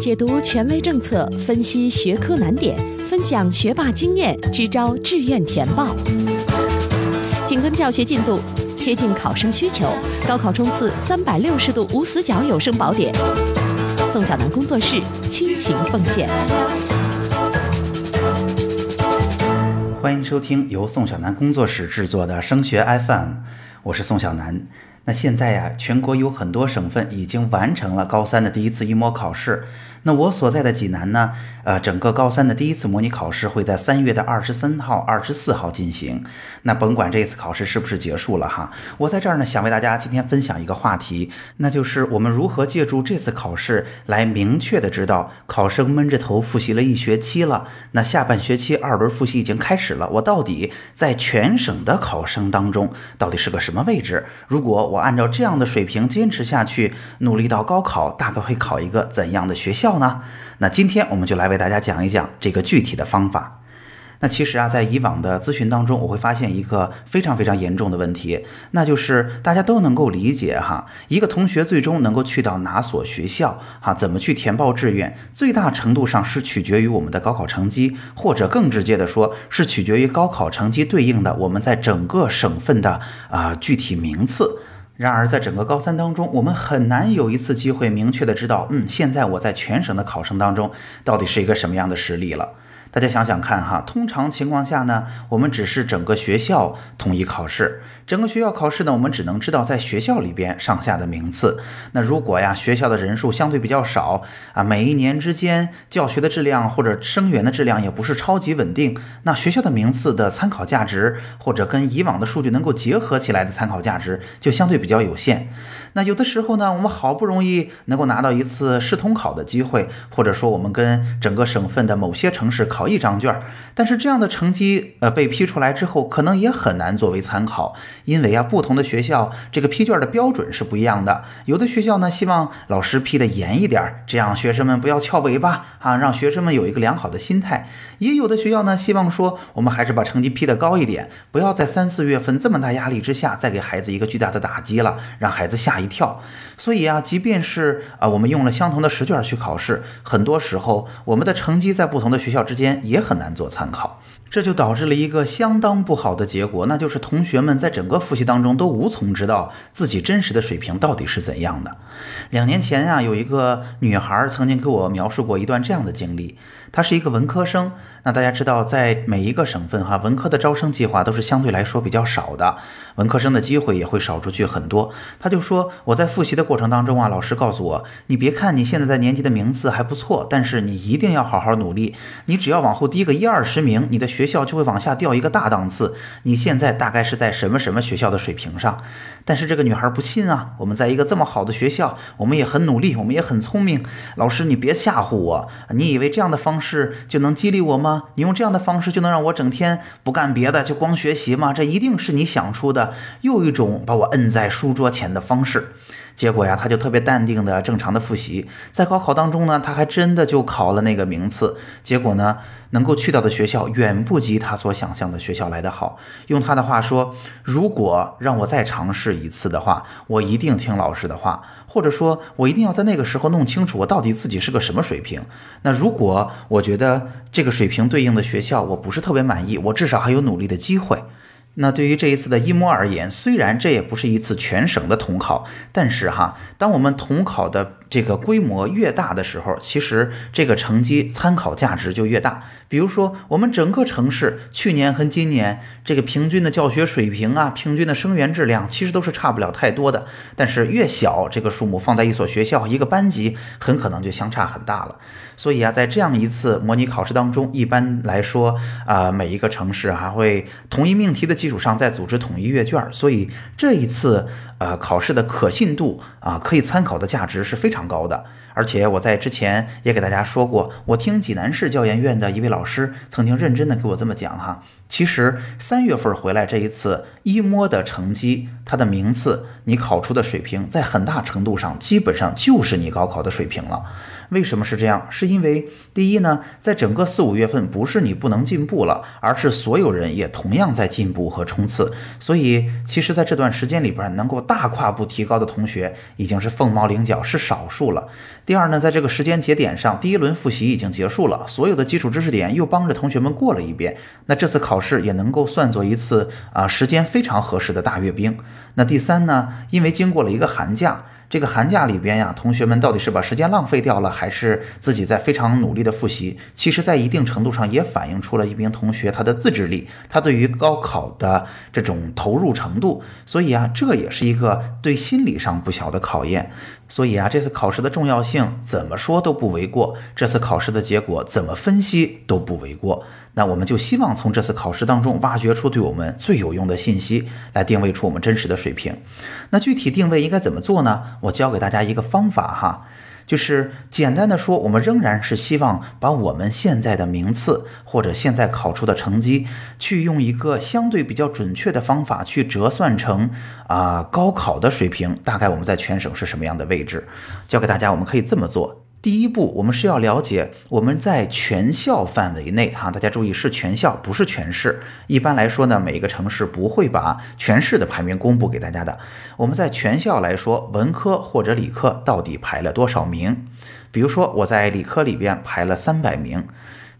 解读权威政策，分析学科难点，分享学霸经验，支招志愿填报。紧跟教学进度，贴近考生需求，高考冲刺三百六十度无死角有声宝典。宋小南工作室倾情奉献。欢迎收听由宋小南工作室制作的升学 FM，我是宋小南。那现在呀，全国有很多省份已经完成了高三的第一次一模考试。那我所在的济南呢，呃，整个高三的第一次模拟考试会在三月的二十三号、二十四号进行。那甭管这次考试是不是结束了哈，我在这儿呢，想为大家今天分享一个话题，那就是我们如何借助这次考试来明确的知道，考生闷着头复习了一学期了，那下半学期二轮复习已经开始了，我到底在全省的考生当中到底是个什么位置？如果我按照这样的水平坚持下去，努力到高考，大概会考一个怎样的学校？到呢？那今天我们就来为大家讲一讲这个具体的方法。那其实啊，在以往的咨询当中，我会发现一个非常非常严重的问题，那就是大家都能够理解哈，一个同学最终能够去到哪所学校哈，怎么去填报志愿，最大程度上是取决于我们的高考成绩，或者更直接的说，是取决于高考成绩对应的我们在整个省份的啊具体名次。然而，在整个高三当中，我们很难有一次机会明确的知道，嗯，现在我在全省的考生当中到底是一个什么样的实力了。大家想想看哈，通常情况下呢，我们只是整个学校统一考试，整个学校考试呢，我们只能知道在学校里边上下的名次。那如果呀，学校的人数相对比较少啊，每一年之间教学的质量或者生源的质量也不是超级稳定，那学校的名次的参考价值或者跟以往的数据能够结合起来的参考价值就相对比较有限。那有的时候呢，我们好不容易能够拿到一次市统考的机会，或者说我们跟整个省份的某些城市考一张卷儿，但是这样的成绩呃被批出来之后，可能也很难作为参考，因为啊不同的学校这个批卷的标准是不一样的。有的学校呢希望老师批的严一点，这样学生们不要翘尾巴啊，让学生们有一个良好的心态；也有的学校呢希望说我们还是把成绩批的高一点，不要在三四月份这么大压力之下再给孩子一个巨大的打击了，让孩子吓。一跳，所以啊，即便是啊，我们用了相同的试卷去考试，很多时候我们的成绩在不同的学校之间也很难做参考。这就导致了一个相当不好的结果，那就是同学们在整个复习当中都无从知道自己真实的水平到底是怎样的。两年前啊，有一个女孩曾经给我描述过一段这样的经历。他是一个文科生，那大家知道，在每一个省份哈，文科的招生计划都是相对来说比较少的，文科生的机会也会少出去很多。他就说，我在复习的过程当中啊，老师告诉我，你别看你现在在年级的名次还不错，但是你一定要好好努力，你只要往后低个一二十名，你的学校就会往下掉一个大档次。你现在大概是在什么什么学校的水平上？但是这个女孩不信啊，我们在一个这么好的学校，我们也很努力，我们也很聪明。老师，你别吓唬我，你以为这样的方式就能激励我吗？你用这样的方式就能让我整天不干别的，就光学习吗？这一定是你想出的又一种把我摁在书桌前的方式。结果呀，他就特别淡定的正常的复习，在高考当中呢，他还真的就考了那个名次。结果呢，能够去到的学校远不及他所想象的学校来得好。用他的话说，如果让我再尝试一次的话，我一定听老师的话，或者说，我一定要在那个时候弄清楚我到底自己是个什么水平。那如果我觉得这个水平对应的学校我不是特别满意，我至少还有努力的机会。那对于这一次的一模而言，虽然这也不是一次全省的统考，但是哈，当我们统考的这个规模越大的时候，其实这个成绩参考价值就越大。比如说，我们整个城市去年和今年这个平均的教学水平啊，平均的生源质量，其实都是差不了太多的。但是越小，这个数目放在一所学校、一个班级，很可能就相差很大了。所以啊，在这样一次模拟考试当中，一般来说啊，每一个城市还会同一命题的基础上再组织统一阅卷，所以这一次呃考试的可信度啊，可以参考的价值是非常高的。而且我在之前也给大家说过，我听济南市教研院的一位老师曾经认真的给我这么讲哈，其实三月份回来这一次一摸的成绩，它的名次，你考出的水平，在很大程度上基本上就是你高考的水平了。为什么是这样？是因为第一呢，在整个四五月份，不是你不能进步了，而是所有人也同样在进步和冲刺。所以，其实在这段时间里边，能够大跨步提高的同学已经是凤毛麟角，是少数了。第二呢，在这个时间节点上，第一轮复习已经结束了，所有的基础知识点又帮着同学们过了一遍，那这次考试也能够算作一次啊时间非常合适的大阅兵。那第三呢，因为经过了一个寒假。这个寒假里边呀，同学们到底是把时间浪费掉了，还是自己在非常努力的复习？其实，在一定程度上也反映出了一名同学他的自制力，他对于高考的这种投入程度。所以啊，这也是一个对心理上不小的考验。所以啊，这次考试的重要性怎么说都不为过，这次考试的结果怎么分析都不为过。那我们就希望从这次考试当中挖掘出对我们最有用的信息，来定位出我们真实的水平。那具体定位应该怎么做呢？我教给大家一个方法哈。就是简单的说，我们仍然是希望把我们现在的名次或者现在考出的成绩，去用一个相对比较准确的方法去折算成啊高考的水平，大概我们在全省是什么样的位置？教给大家，我们可以这么做。第一步，我们是要了解我们在全校范围内，哈，大家注意是全校，不是全市。一般来说呢，每一个城市不会把全市的排名公布给大家的。我们在全校来说，文科或者理科到底排了多少名？比如说我在理科里边排了三百名。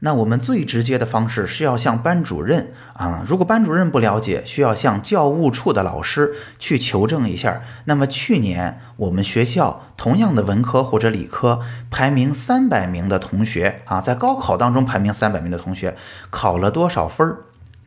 那我们最直接的方式是要向班主任啊，如果班主任不了解，需要向教务处的老师去求证一下。那么去年我们学校同样的文科或者理科排名三百名的同学啊，在高考当中排名三百名的同学考了多少分儿？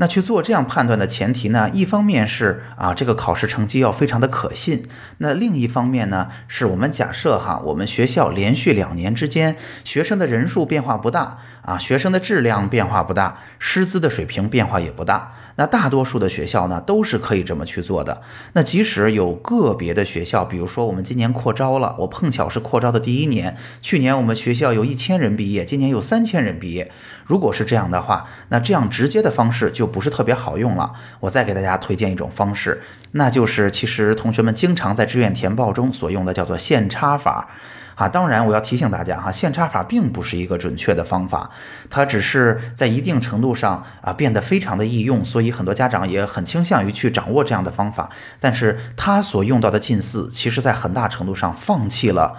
那去做这样判断的前提呢？一方面是啊，这个考试成绩要非常的可信；那另一方面呢，是我们假设哈，我们学校连续两年之间学生的人数变化不大啊，学生的质量变化不大，师资的水平变化也不大。那大多数的学校呢，都是可以这么去做的。那即使有个别的学校，比如说我们今年扩招了，我碰巧是扩招的第一年，去年我们学校有一千人毕业，今年有三千人毕业。如果是这样的话，那这样直接的方式就不是特别好用了。我再给大家推荐一种方式，那就是其实同学们经常在志愿填报中所用的叫做线差法。啊，当然我要提醒大家哈，线差法并不是一个准确的方法，它只是在一定程度上啊变得非常的易用，所以很多家长也很倾向于去掌握这样的方法。但是它所用到的近似，其实在很大程度上放弃了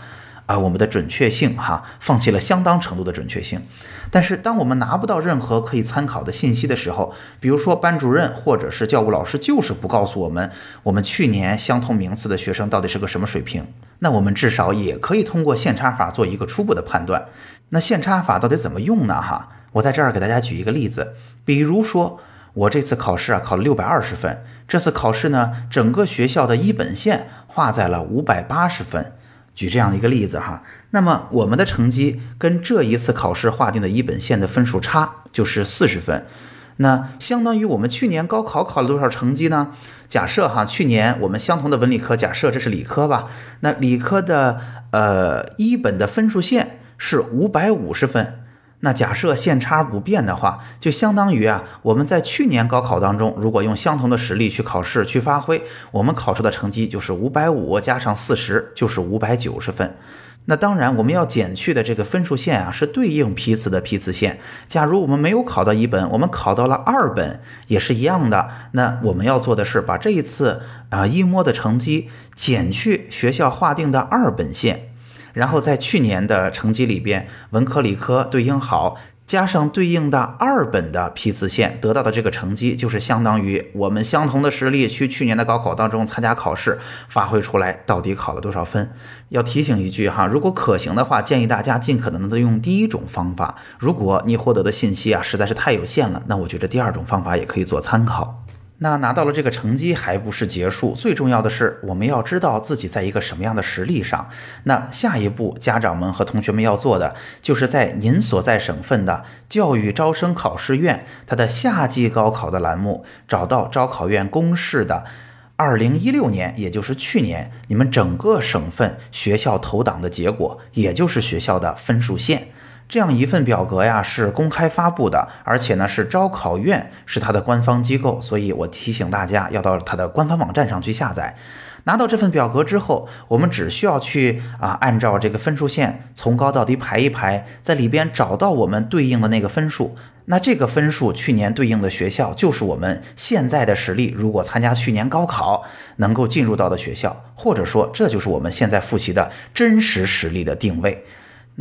啊我们的准确性哈，放弃了相当程度的准确性。但是，当我们拿不到任何可以参考的信息的时候，比如说班主任或者是教务老师就是不告诉我们，我们去年相同名次的学生到底是个什么水平，那我们至少也可以通过线差法做一个初步的判断。那线差法到底怎么用呢？哈，我在这儿给大家举一个例子，比如说我这次考试啊考了六百二十分，这次考试呢整个学校的一本线划在了五百八十分。举这样一个例子哈，那么我们的成绩跟这一次考试划定的一本线的分数差就是四十分，那相当于我们去年高考考了多少成绩呢？假设哈，去年我们相同的文理科，假设这是理科吧，那理科的呃一本的分数线是五百五十分。那假设线差不变的话，就相当于啊，我们在去年高考当中，如果用相同的实力去考试去发挥，我们考出的成绩就是五百五加上四十，就是五百九十分。那当然，我们要减去的这个分数线啊，是对应批次的批次线。假如我们没有考到一本，我们考到了二本，也是一样的。那我们要做的是把这一次啊一模的成绩减去学校划定的二本线。然后在去年的成绩里边，文科理科对应好，加上对应的二本的批次线，得到的这个成绩，就是相当于我们相同的实力去去年的高考当中参加考试，发挥出来到底考了多少分。要提醒一句哈，如果可行的话，建议大家尽可能的用第一种方法。如果你获得的信息啊实在是太有限了，那我觉得第二种方法也可以做参考。那拿到了这个成绩还不是结束，最重要的是我们要知道自己在一个什么样的实力上。那下一步，家长们和同学们要做的，就是在您所在省份的教育招生考试院它的夏季高考的栏目，找到招考院公示的二零一六年，也就是去年你们整个省份学校投档的结果，也就是学校的分数线。这样一份表格呀是公开发布的，而且呢是招考院是它的官方机构，所以我提醒大家要到它的官方网站上去下载。拿到这份表格之后，我们只需要去啊按照这个分数线从高到低排一排，在里边找到我们对应的那个分数。那这个分数去年对应的学校，就是我们现在的实力。如果参加去年高考能够进入到的学校，或者说这就是我们现在复习的真实实力的定位。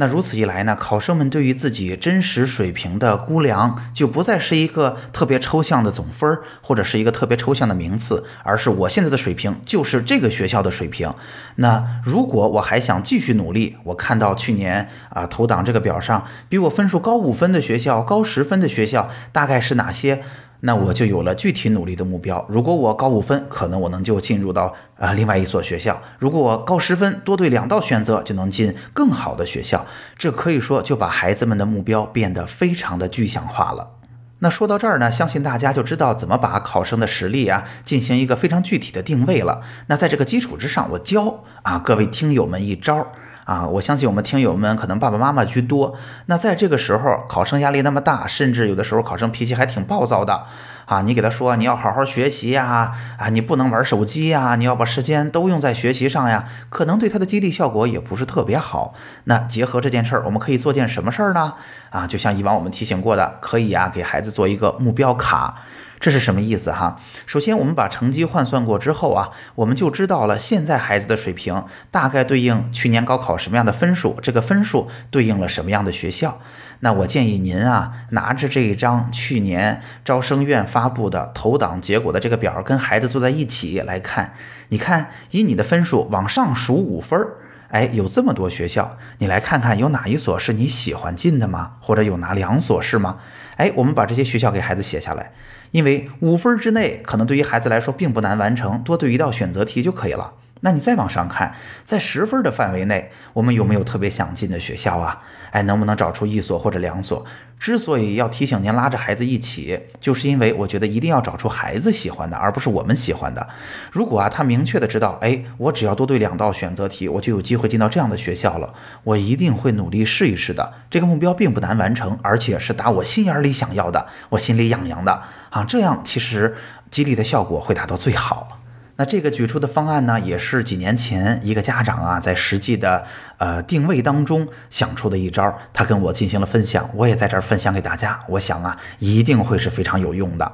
那如此一来呢，考生们对于自己真实水平的估量，就不再是一个特别抽象的总分，或者是一个特别抽象的名次，而是我现在的水平就是这个学校的水平。那如果我还想继续努力，我看到去年啊投档这个表上比我分数高五分的学校、高十分的学校，大概是哪些？那我就有了具体努力的目标。如果我高五分，可能我能就进入到啊另外一所学校；如果我高十分，多对两道选择就能进更好的学校。这可以说就把孩子们的目标变得非常的具象化了。那说到这儿呢，相信大家就知道怎么把考生的实力啊进行一个非常具体的定位了。那在这个基础之上，我教啊各位听友们一招。啊，我相信我们听友们可能爸爸妈妈居多。那在这个时候，考生压力那么大，甚至有的时候考生脾气还挺暴躁的。啊，你给他说你要好好学习呀，啊，你不能玩手机呀，你要把时间都用在学习上呀，可能对他的激励效果也不是特别好。那结合这件事儿，我们可以做件什么事儿呢？啊，就像以往我们提醒过的，可以啊，给孩子做一个目标卡。这是什么意思哈？首先，我们把成绩换算过之后啊，我们就知道了现在孩子的水平大概对应去年高考什么样的分数，这个分数对应了什么样的学校。那我建议您啊，拿着这一张去年招生院发布的投档结果的这个表，跟孩子坐在一起来看。你看，以你的分数往上数五分儿，哎，有这么多学校，你来看看有哪一所是你喜欢进的吗？或者有哪两所是吗？哎，我们把这些学校给孩子写下来。因为五分之内可能对于孩子来说并不难完成，多对一道选择题就可以了。那你再往上看，在十分的范围内，我们有没有特别想进的学校啊？哎，能不能找出一所或者两所？之所以要提醒您拉着孩子一起，就是因为我觉得一定要找出孩子喜欢的，而不是我们喜欢的。如果啊，他明确的知道，哎，我只要多对两道选择题，我就有机会进到这样的学校了，我一定会努力试一试的。这个目标并不难完成，而且是打我心眼里想要的，我心里痒痒的啊。这样其实激励的效果会达到最好。那这个举出的方案呢，也是几年前一个家长啊，在实际的呃定位当中想出的一招，他跟我进行了分享，我也在这儿分享给大家。我想啊，一定会是非常有用的。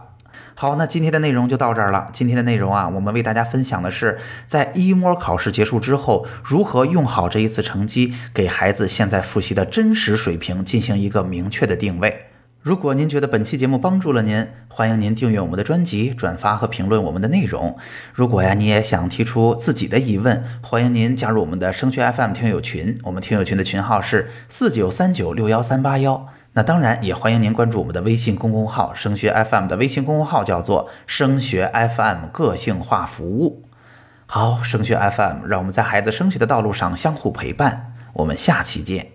好，那今天的内容就到这儿了。今天的内容啊，我们为大家分享的是，在一模考试结束之后，如何用好这一次成绩，给孩子现在复习的真实水平进行一个明确的定位。如果您觉得本期节目帮助了您，欢迎您订阅我们的专辑、转发和评论我们的内容。如果呀，你也想提出自己的疑问，欢迎您加入我们的升学 FM 听友群。我们听友群的群号是四九三九六幺三八幺。那当然，也欢迎您关注我们的微信公众号“升学 FM” 的微信公众号叫做“升学 FM 个性化服务”。好，升学 FM，让我们在孩子升学的道路上相互陪伴。我们下期见。